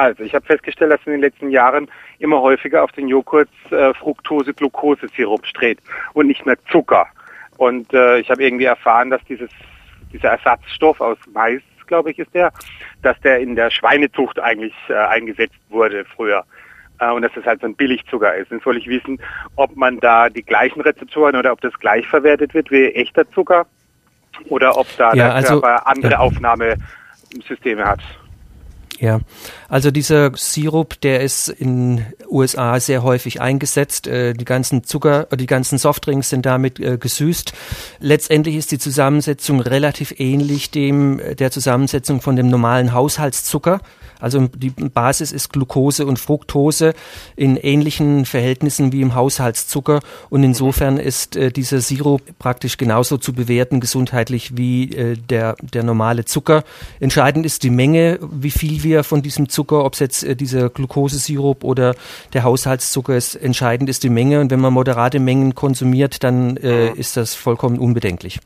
Also, ich habe festgestellt, dass in den letzten Jahren immer häufiger auf den Joghurt äh, Fructose-Glucose-Sirup steht und nicht mehr Zucker. Und äh, ich habe irgendwie erfahren, dass dieses dieser Ersatzstoff aus Mais, glaube ich, ist der, dass der in der Schweinezucht eigentlich äh, eingesetzt wurde früher äh, und dass das halt so ein Billigzucker ist. Jetzt soll ich wissen, ob man da die gleichen Rezeptoren oder ob das gleich verwertet wird wie echter Zucker oder ob da Ja, der also- Körper andere ja. Aufnahmesysteme hat. Ja, also dieser Sirup, der ist in USA sehr häufig eingesetzt. Äh, Die ganzen Zucker, äh, die ganzen Softdrinks sind damit äh, gesüßt. Letztendlich ist die Zusammensetzung relativ ähnlich dem der Zusammensetzung von dem normalen Haushaltszucker. Also die Basis ist Glucose und Fructose in ähnlichen Verhältnissen wie im Haushaltszucker und insofern ist dieser Sirup praktisch genauso zu bewerten gesundheitlich wie der, der normale Zucker. Entscheidend ist die Menge, wie viel wir von diesem Zucker, ob es jetzt äh, dieser Glukosesirup oder der Haushaltszucker ist, entscheidend ist die Menge und wenn man moderate Mengen konsumiert, dann äh, ist das vollkommen unbedenklich.